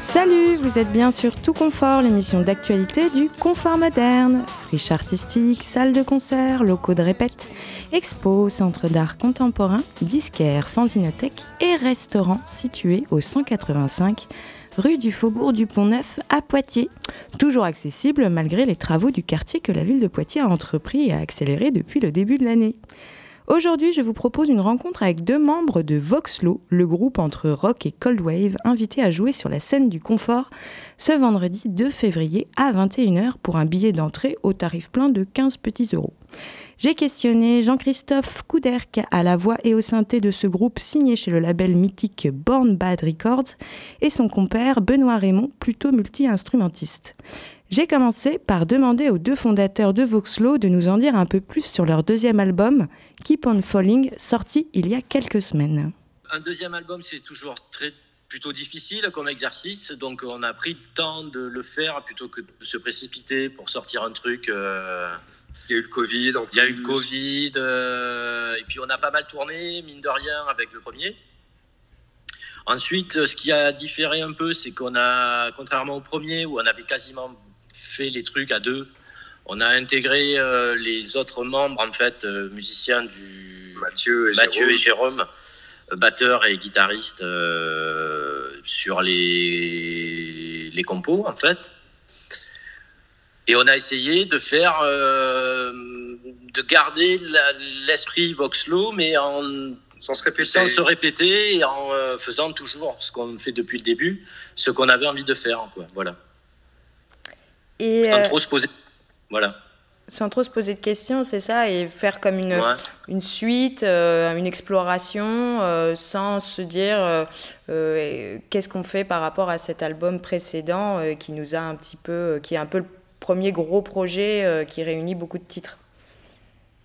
Salut, vous êtes bien sur Tout Confort, l'émission d'actualité du confort moderne. Friche artistique, salle de concert, locaux de répète, expo, centre d'art contemporain, disquaire, fanzinothèque et restaurant situé au 185 rue du Faubourg du Pont-Neuf à Poitiers. Toujours accessible malgré les travaux du quartier que la ville de Poitiers a entrepris et a accéléré depuis le début de l'année. Aujourd'hui, je vous propose une rencontre avec deux membres de Voxlo, le groupe entre rock et cold wave, invités à jouer sur la scène du confort ce vendredi 2 février à 21h pour un billet d'entrée au tarif plein de 15 petits euros. J'ai questionné Jean-Christophe Couderc à la voix et au synthé de ce groupe signé chez le label mythique Born Bad Records et son compère Benoît Raymond, plutôt multi-instrumentiste. J'ai commencé par demander aux deux fondateurs de Voxlo de nous en dire un peu plus sur leur deuxième album, Keep on Falling, sorti il y a quelques semaines. Un deuxième album, c'est toujours très plutôt difficile comme exercice, donc on a pris le temps de le faire plutôt que de se précipiter pour sortir un truc. euh, Il y a eu le Covid. en Il y a eu le plus. Covid, euh, et puis on a pas mal tourné, mine de rien, avec le premier. Ensuite, ce qui a différé un peu, c'est qu'on a, contrairement au premier, où on avait quasiment fait les trucs à deux, on a intégré euh, les autres membres, en fait, musiciens du Mathieu et Mathieu Jérôme. et Jérôme, batteurs et guitaristes euh, sur les, les compos, en fait. Et on a essayé de faire, euh, de garder l'esprit Voxlo, mais en Sans se répéter. sans se répéter et en euh, faisant toujours ce qu'on fait depuis le début, ce qu'on avait envie de faire, quoi. Voilà. Et Sans euh, trop se poser. Voilà. Sans trop se poser de questions, c'est ça, et faire comme une, Ouais. une suite, euh, une exploration, euh, sans se dire euh, euh, qu'est-ce qu'on fait par rapport à cet album précédent euh, qui nous a un petit peu, euh, qui est un peu le premier gros projet euh, qui réunit beaucoup de titres.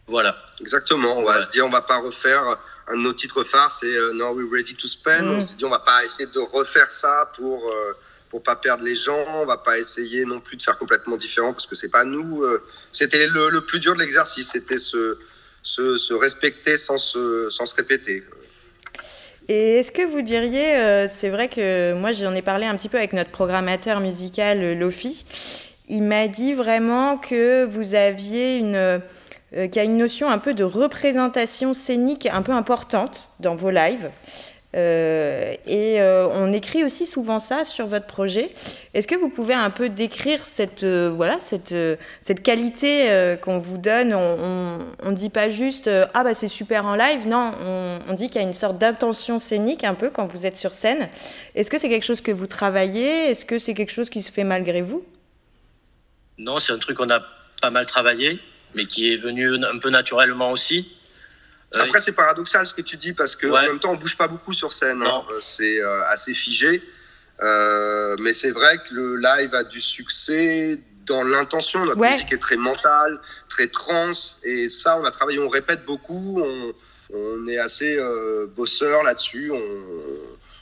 Voilà. Exactement. On va Ouais. se dire, on va pas refaire un de nos titres phares, c'est euh, Now We're Ready to Spend. Mm. On s'est dit, on va pas essayer de refaire ça pour euh, pour pas perdre les gens. On va pas essayer non plus de faire complètement différent parce que c'est pas nous. C'était le, plus dur de l'exercice. C'était se, se se respecter sans se sans se répéter. Et est-ce que vous diriez, euh, c'est vrai que moi j'en ai parlé un petit peu avec notre programmateur musical euh, Lofi, il m'a dit vraiment que vous aviez une, euh, qu'il y a une notion un peu de représentation scénique un peu importante dans vos lives. Euh, et euh, on écrit aussi souvent ça sur votre projet. Est-ce que vous pouvez un peu décrire cette, euh, voilà, cette, cette qualité qu'on vous donne? On ne dit pas juste Ah, bah c'est super en live. Non, on, on dit qu'il y a une sorte d'intention scénique un peu quand vous êtes sur scène. Est-ce que c'est quelque chose que vous travaillez? Est-ce que c'est quelque chose qui se fait malgré vous? Non, c'est un truc qu'on a pas mal travaillé, mais qui est venu un peu naturellement aussi. Euh, Après, c'est paradoxal ce que tu dis parce que Ouais. en même temps, on bouge pas beaucoup sur scène. Hein. Euh, C'est euh, assez figé. Euh, mais c'est vrai que le live a du succès dans l'intention. Notre Ouais. musique est très mentale, très trans. Et ça, on a travaillé, on répète beaucoup. On, on est assez euh, bosseur là-dessus. On,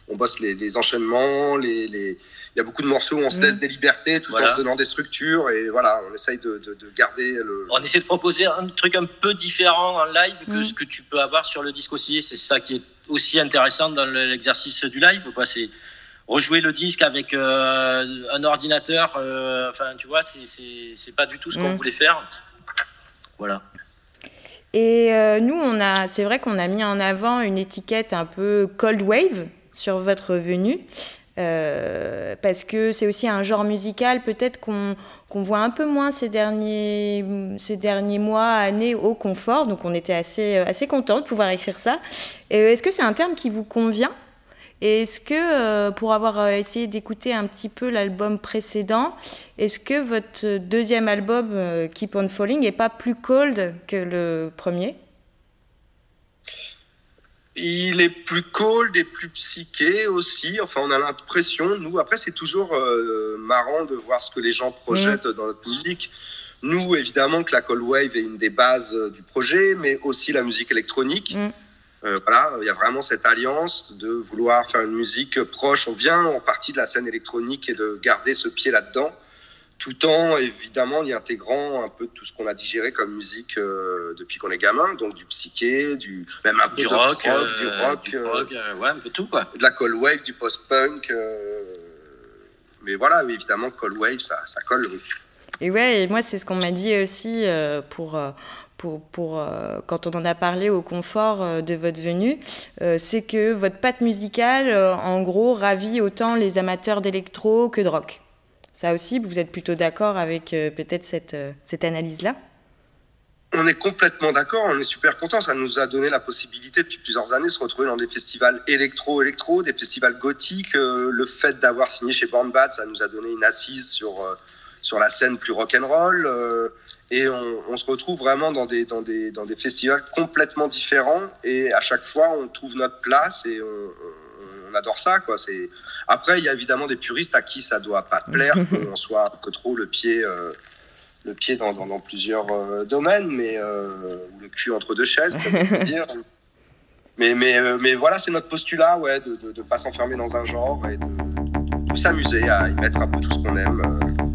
on bosse les, les enchaînements. Les, les- Il y a beaucoup de morceaux où on se Mm. laisse des libertés tout Voilà. en se donnant des structures. Et voilà, on essaye de, de- de garder le. On essaie de proposer un truc un peu différent en live que Mm. ce que tu peux avoir sur le disque aussi. C'est ça qui est aussi intéressant dans le- l'exercice du live. quoi. C'est rejouer le disque avec euh, un ordinateur. euh, enfin, tu vois, c'est- c'est c'est pas du tout ce qu'on Mm. voulait faire. Voilà. Et euh, nous, on a, c'est vrai qu'on a mis en avant une étiquette un peu cold wave sur votre venue, euh, parce que c'est aussi un genre musical peut-être qu'on voit un peu moins ces derniers, ces derniers mois, années au confort. Donc on était assez, assez contents de pouvoir écrire ça. Est-ce que c'est un terme qui vous convient? Est-ce que, euh, pour avoir euh, essayé d'écouter un petit peu l'album précédent, est-ce que votre deuxième album, Keep on Falling, est pas plus cold que le premier? Il est plus cold et plus psyché aussi. Enfin, on a l'impression, nous, après, c'est toujours euh, marrant de voir ce que les gens projettent dans notre musique. nous, évidemment, que la Cold Wave est une des bases du projet, mais aussi la musique électronique. Mm. voilà, il y a vraiment cette alliance de vouloir faire une musique proche. On vient en partie de la scène électronique et de garder ce pied là-dedans tout en évidemment y intégrant un peu tout ce qu'on a digéré comme musique euh, depuis qu'on est gamin, donc du psyché, du même un peu du de rock, du rock, du rock euh, ouais, un peu tout quoi. De la cold wave, du post-punk, euh, mais voilà, évidemment cold wave, ça, ça colle. Et ouais, et moi c'est ce qu'on m'a dit aussi pour. Pour, pour quand on en a parlé au confort de votre venue, c'est que votre patte musicale, en gros, ravit autant les amateurs d'électro que de rock. Ça aussi, vous êtes plutôt d'accord avec euh, peut-être cette, euh, cette analyse-là? On est complètement d'accord, on est super content. Ça nous a donné la possibilité depuis plusieurs années de se retrouver dans des festivals électro-électro, des festivals gothiques. Euh, le fait d'avoir signé chez Born Bad, ça nous a donné une assise sur, sur la scène plus rock'n'roll. et on, se retrouve vraiment dans des, dans, des, dans des festivals complètement différents. Et à chaque fois, on trouve notre place et on, adore ça. Quoi. C'est après, il y a évidemment des puristes à qui ça doit pas plaire qu'on soit un peu trop le pied, euh, le pied dans, dans, plusieurs euh, domaines, mais euh, le cul entre deux chaises, comme on peut dire. Mais, mais, mais voilà, c'est notre postulat, ouais, de ne pas s'enfermer dans un genre et de, de s'amuser à y mettre un peu tout ce qu'on aime.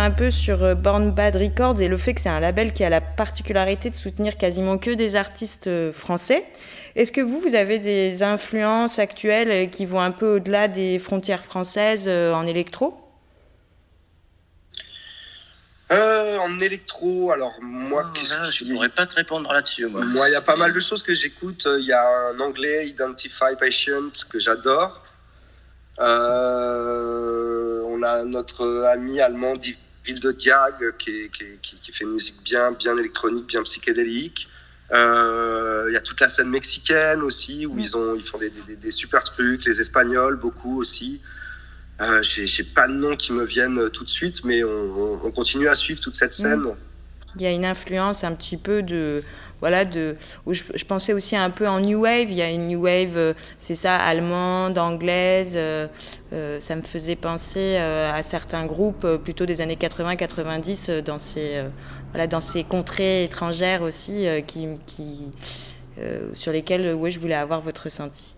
Un peu sur Born Bad Records et le fait que c'est un label qui a la particularité de soutenir quasiment que des artistes français, est-ce que vous, vous avez des influences actuelles qui vont un peu au-delà des frontières françaises en électro? Euh, en électro, alors moi, oh, je ne pourrais pas te répondre là-dessus. Moi, il y a pas mal de choses que j'écoute. Il y a un anglais, Identify Patient, que j'adore. Euh, on a notre ami allemand, Ville de Diag, qui, qui, fait une musique bien, bien électronique, bien psychédélique. Euh, il y a toute la scène mexicaine aussi, où mm. ils, ont, ils font des, des, des super trucs. Les Espagnols, beaucoup aussi. Euh, J'ai pas de nom qui me viennent euh, tout de suite, mais on, on, continue à suivre toute cette scène. Mm. Il y a une influence un petit peu de voilà de où je, pensais aussi un peu en new wave il y a une new wave euh, c'est ça allemande anglaise euh, euh, ça me faisait penser à certains groupes plutôt des années 80 90 dans ces voilà dans ces contrées étrangères aussi qui, qui sur lesquelles je voulais avoir votre ressenti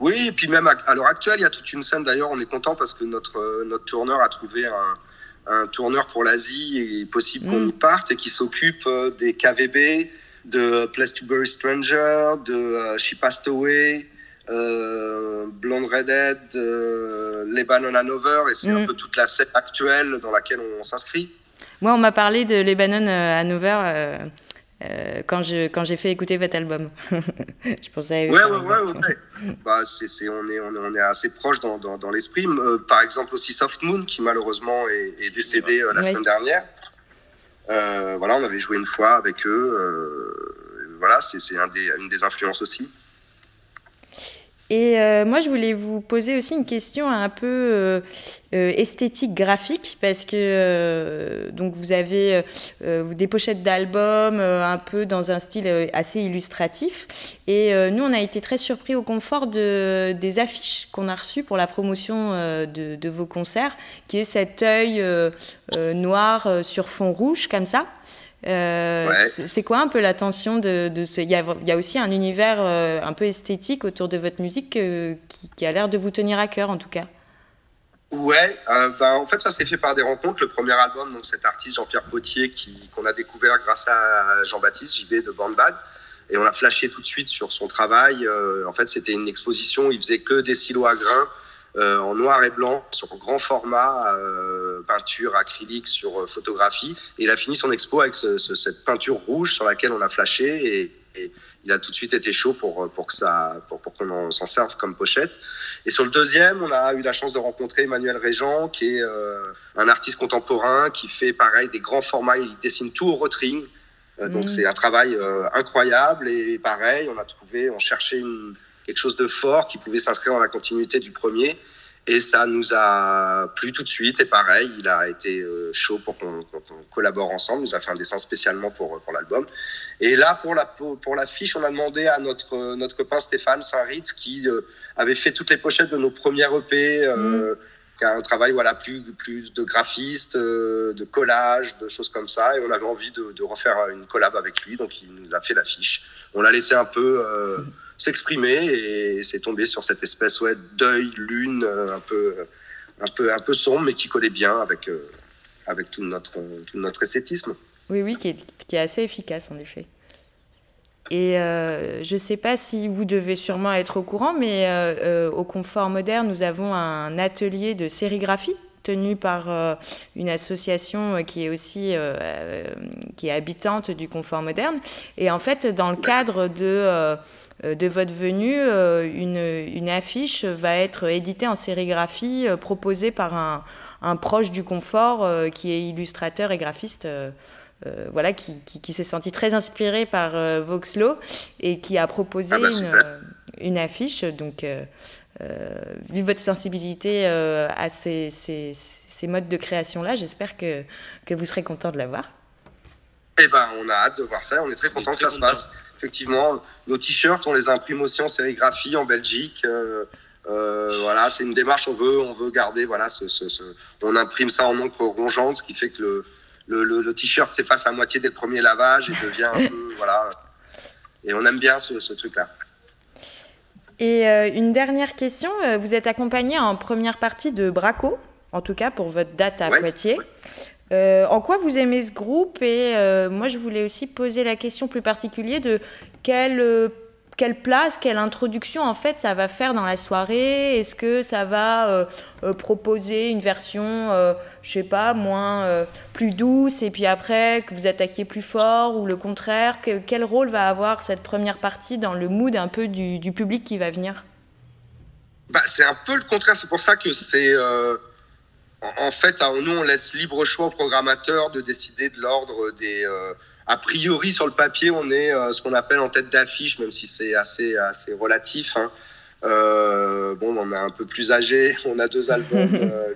oui, et puis même à, l'heure actuelle, il y a toute une scène. D'ailleurs, on est content parce que notre, notre tourneur a trouvé un, un tourneur pour l'Asie et possible qu'on mm. y parte et qui s'occupe euh, des KVB, de Place to Bury Stranger, de euh, She Passed Away, euh, Blonde Redhead, euh, Lebanon Hanover, et c'est un mm. peu toute la scène actuelle dans laquelle on, s'inscrit. Moi, on m'a parlé de Lebanon Hanover. Euh, euh, quand je quand j'ai fait écouter votre album. je pensais. Ouais, ouais, ouais, ouais. bah, c'est, c'est, on, est, on, est, on est assez proche dans, dans, dans l'esprit. Euh, par exemple aussi Soft Moon qui malheureusement est, est décédé euh, la ouais. semaine dernière. Euh, voilà, on avait joué une fois avec eux. voilà, c'est, c'est un des, une des influences aussi. Et euh, moi, je voulais vous poser aussi une question un peu euh, euh, esthétique graphique, parce que donc vous avez des pochettes d'albums un peu dans un style assez illustratif. Et nous, on a été très surpris au confort de, des affiches qu'on a reçues pour la promotion de, de, vos concerts, qui est cet œil noir sur fond rouge, comme ça. Euh, ouais. C'est quoi un peu la tension de, de ce... il, y a, il y a aussi un univers euh, un peu esthétique autour de votre musique euh, qui, qui, a l'air de vous tenir à cœur en tout cas? Ouais, euh, ben, en fait ça s'est fait par des rencontres. Le premier album, donc cet artiste Jean-Pierre Potier qu'on a découvert grâce à Jean-Baptiste JB de Bandbad. Et on a flashé tout de suite sur son travail. Euh, en fait c'était une exposition, il faisait que des silos à grains euh, en noir et blanc sur grand format, euh, peinture acrylique sur euh, photographie. Et il a fini son expo avec ce, ce, cette peinture rouge sur laquelle on a flashé et, et il a tout de suite été chaud pour, pour que ça, pour, pour qu'on s'en serve comme pochette. Et sur le deuxième, on a eu la chance de rencontrer Emmanuel Régent, qui est euh, un artiste contemporain qui fait pareil des grands formats. Il dessine tout au rotring. Euh, donc mmh. c'est un travail euh, incroyable et pareil, on a trouvé, on cherchait une, quelque chose de fort qui pouvait s'inscrire dans la continuité du premier. Et ça nous a plu tout de suite. Et pareil, il a été euh, chaud pour qu'on qu qu collabore ensemble. Il nous a fait un dessin spécialement pour, pour l'album. Et là, pour la, pour la fiche, on a demandé à notre, notre copain Stéphane Saint-Ritz, qui euh, avait fait toutes les pochettes de nos premières EP, euh, mmh. qui a un travail voilà, plus, plus de graphiste, euh, de collage, de choses comme ça. Et on avait envie de, de, refaire une collab avec lui. Donc, il nous a fait l'affiche. On l'a laissé un peu. Mmh s'exprimer et c'est tombé sur cette espèce ouais, d'œil lune un peu un peu un peu sombre mais qui collait bien avec euh, avec tout notre tout notre esthétisme. Oui oui qui est, qui est assez efficace en effet. Et euh, je ne sais pas si vous devez sûrement être au courant, mais euh, euh, au Confort Moderne, nous avons un atelier de sérigraphie tenu par euh, une association qui est aussi euh, qui est habitante du confort moderne et en fait dans le cadre de euh, de votre venue, une, une, affiche va être éditée en sérigraphie proposée par un, un proche du confort qui est illustrateur et graphiste. Euh, voilà, qui, qui, qui s'est senti très inspiré par euh, Voxlo et qui a proposé ah bah, une, une, affiche. Donc, euh, vu votre sensibilité à ces, ces, ces, modes de création-là, j'espère que, que vous serez content de la voir. Eh ben, on a hâte de voir ça. On est très content que ça se passe. Effectivement, nos t-shirts, on les imprime aussi en sérigraphie en Belgique. Euh, euh, voilà, c'est une démarche. On veut, on veut garder. Voilà, ce, ce, ce, on imprime ça en encre rongeante, ce qui fait que le, le, le, le t-shirt s'efface à moitié dès le premier lavage et devient un peu, voilà. Et on aime bien ce, ce truc-là. Et euh, une dernière question. Vous êtes accompagné en première partie de Braco, en tout cas pour votre date à Poitiers. En quoi vous aimez ce groupe Et moi, je voulais aussi poser la question plus particulière de quelle quelle place, quelle introduction en fait ça va faire dans la soirée? Est-ce que ça va euh, euh, proposer une version, euh, je sais pas, moins plus douce et puis après que vous attaquiez plus fort ou le contraire? Quel rôle va avoir cette première partie dans le mood un peu du, public qui va venir? Bah, c'est un peu le contraire. C'est pour ça que c'est en fait, nous on laisse libre choix au programmateur de décider de l'ordre des a priori, sur le papier, on est euh, ce qu'on appelle en tête d'affiche, même si c'est assez, assez relatif. Hein. Euh, bon, on est un peu plus âgé, on a deux albums. Euh,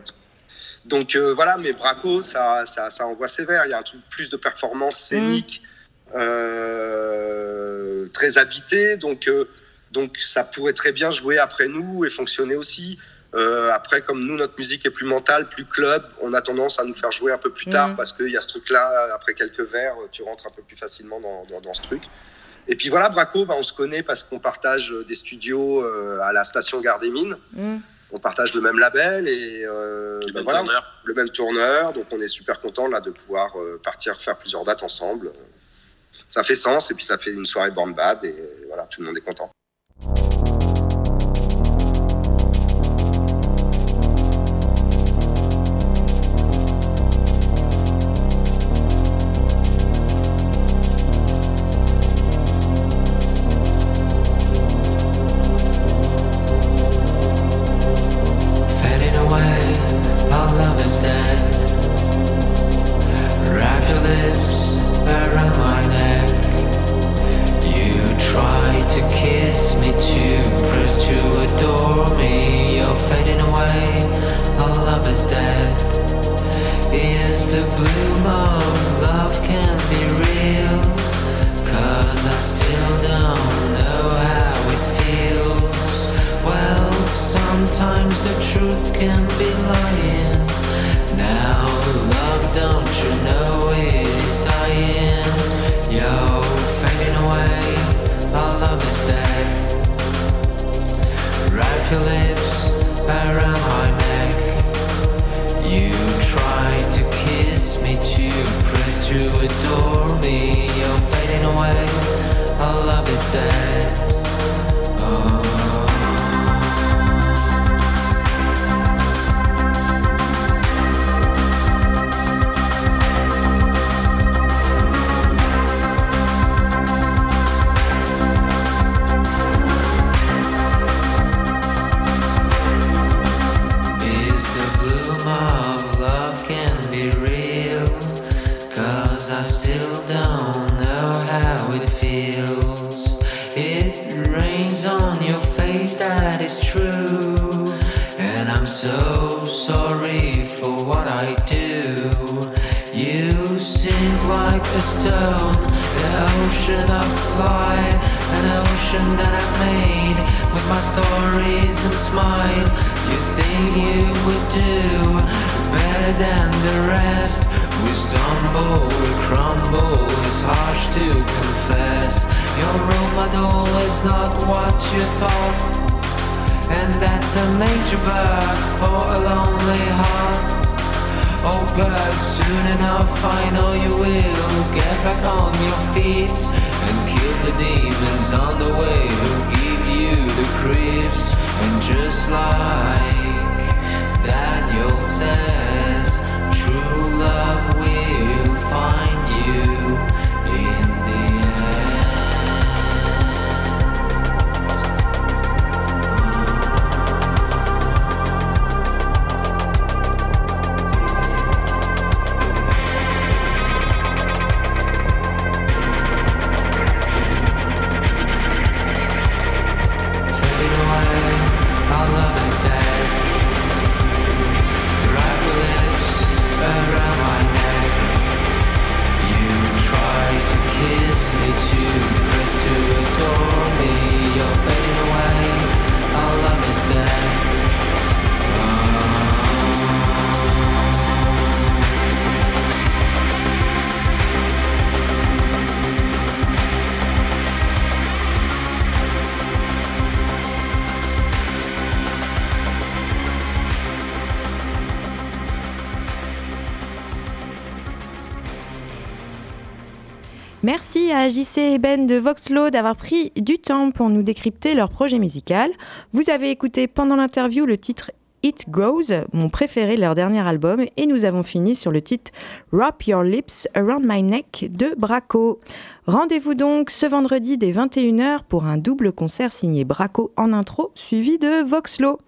donc voilà, mais Braco, ça, ça, ça, envoie sévère. Il y a un truc plus de performance scénique, très habité. Donc, donc ça pourrait très bien jouer après nous et fonctionner aussi. Euh, après, comme nous, notre musique est plus mentale, plus club, on a tendance à nous faire jouer un peu plus tard mm. parce qu'il y a ce truc-là, après quelques verres, tu rentres un peu plus facilement dans, dans, ce truc. Et puis voilà, Braco, bah, on se connaît parce qu'on partage des studios euh, à la station Gare des Mines. Mm. On partage le même label et euh, le, bah, même voilà, le, même tourneur. Donc on est super content là de pouvoir partir faire plusieurs dates ensemble. Ça fait sens et puis ça fait une soirée band bad et voilà, tout le monde est content. can be. than the rest. We stumble, we crumble, it's harsh to confess. Your role model is not what you thought, and that's a major bug for a lonely heart. Oh, but soon enough, I know you will get back on your feet and kill the demons on the way who give you the creeps. And just like Daniel says, true love will find you in Merci à JC et Ben de Voxlo d'avoir pris du temps pour nous décrypter leur projet musical. Vous avez écouté pendant l'interview le titre It Grows, mon préféré de leur dernier album, et nous avons fini sur le titre Wrap Your Lips Around My Neck de Braco. Rendez-vous donc ce vendredi dès 21h pour un double concert signé Braco en intro, suivi de Voxlo.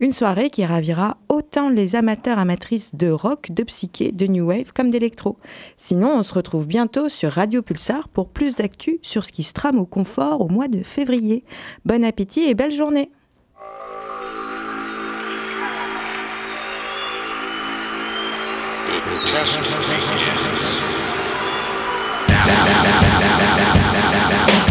Une soirée qui ravira autant les amateurs amatrices de rock, de psyché, de new wave comme d'électro. Sinon, on se retrouve bientôt sur Radio Pulsar pour plus d'actu sur ce qui se trame au confort au mois de février. Bon appétit et belle journée just begins. Now, now, now,